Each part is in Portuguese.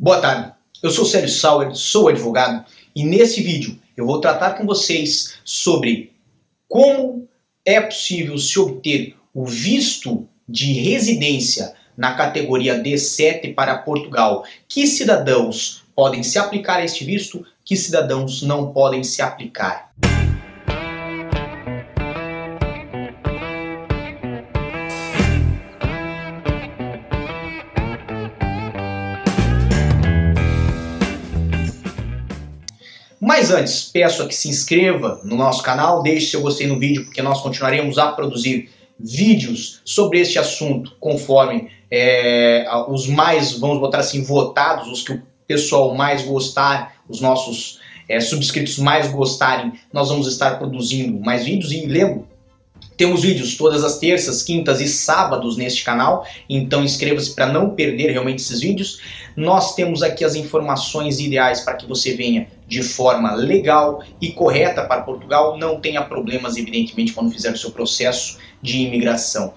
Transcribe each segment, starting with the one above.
Boa tarde, eu sou Sérgio Sauer, sou advogado e nesse vídeo eu vou tratar com vocês sobre como é possível se obter o visto de residência na categoria D7 para Portugal. Que cidadãos podem se aplicar a este visto, que cidadãos não podem se aplicar. Mas antes, peço a que se inscreva no nosso canal, deixe seu gostei no vídeo, porque nós continuaremos a produzir vídeos sobre este assunto conforme é, os mais, vamos botar assim, votados, os que o pessoal mais gostar, os nossos é, subscritos mais gostarem, nós vamos estar produzindo mais vídeos e lembro, temos vídeos todas as terças, quintas e sábados neste canal, então inscreva-se para não perder realmente esses vídeos. Nós temos aqui as informações ideais para que você venha de forma legal e correta para Portugal, não tenha problemas, evidentemente, quando fizer o seu processo de imigração.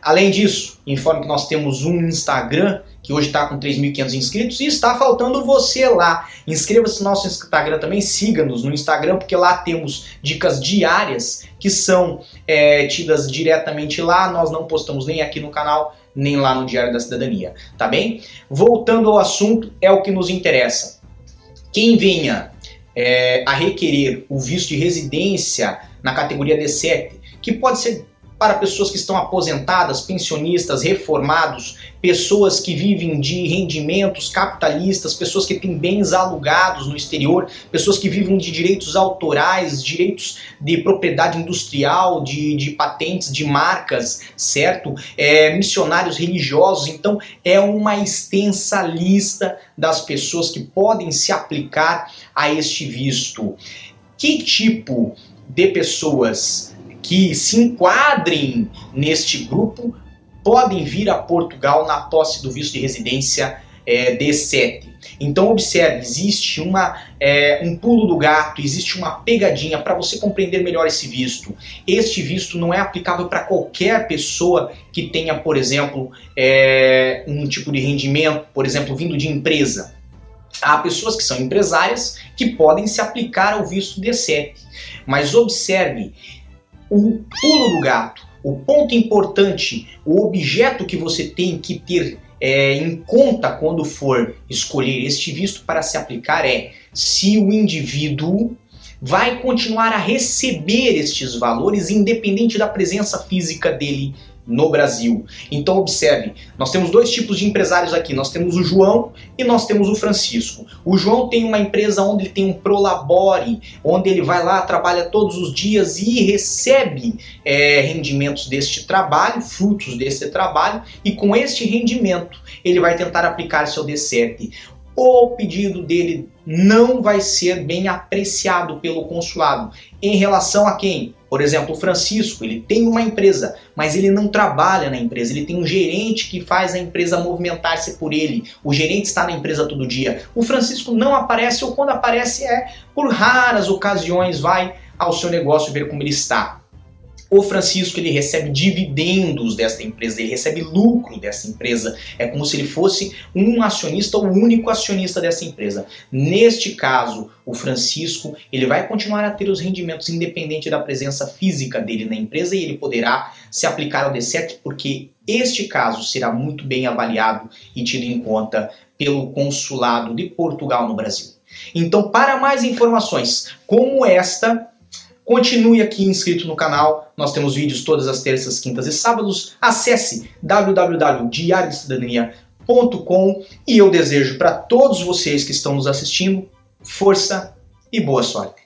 Além disso, informe que nós temos um Instagram que hoje está com 3.500 inscritos e está faltando você lá. Inscreva-se no nosso Instagram também, siga-nos no Instagram, porque lá temos dicas diárias que são é, tidas diretamente lá. Nós não postamos nem aqui no canal, nem lá no Diário da Cidadania, tá bem? Voltando ao assunto, é o que nos interessa. Quem venha é, a requerer o visto de residência na categoria D7, que pode ser para pessoas que estão aposentadas, pensionistas, reformados, pessoas que vivem de rendimentos capitalistas, pessoas que têm bens alugados no exterior, pessoas que vivem de direitos autorais, direitos de propriedade industrial, de, de patentes, de marcas, certo? É, missionários religiosos. Então, é uma extensa lista das pessoas que podem se aplicar a este visto. Que tipo de pessoas que se enquadrem neste grupo podem vir a Portugal na posse do visto de residência é, D7. Então observe, existe uma, é, um pulo do gato, existe uma pegadinha para você compreender melhor esse visto. Este visto não é aplicável para qualquer pessoa que tenha, por exemplo, é, um tipo de rendimento, por exemplo, vindo de empresa. Há pessoas que são empresárias que podem se aplicar ao visto D7. Mas observe, o pulo do gato, o ponto importante, o objeto que você tem que ter é, em conta quando for escolher este visto para se aplicar é se o indivíduo vai continuar a receber estes valores independente da presença física dele no Brasil. Então observe, nós temos dois tipos de empresários aqui. Nós temos o João e nós temos o Francisco. O João tem uma empresa onde ele tem um prolabore, onde ele vai lá, trabalha todos os dias e recebe é, rendimentos deste trabalho, frutos desse trabalho, e com este rendimento ele vai tentar aplicar seu D7 o pedido dele não vai ser bem apreciado pelo consulado. Em relação a quem? Por exemplo, o Francisco, ele tem uma empresa, mas ele não trabalha na empresa, ele tem um gerente que faz a empresa movimentar-se por ele. O gerente está na empresa todo dia. O Francisco não aparece ou quando aparece é por raras ocasiões vai ao seu negócio ver como ele está. O Francisco ele recebe dividendos desta empresa, ele recebe lucro dessa empresa. É como se ele fosse um acionista, o único acionista dessa empresa. Neste caso, o Francisco ele vai continuar a ter os rendimentos independente da presença física dele na empresa e ele poderá se aplicar ao D7 porque este caso será muito bem avaliado e tido em conta pelo consulado de Portugal no Brasil. Então, para mais informações como esta, Continue aqui inscrito no canal, nós temos vídeos todas as terças, quintas e sábados. Acesse www.diariodecidadania.com e eu desejo para todos vocês que estão nos assistindo força e boa sorte.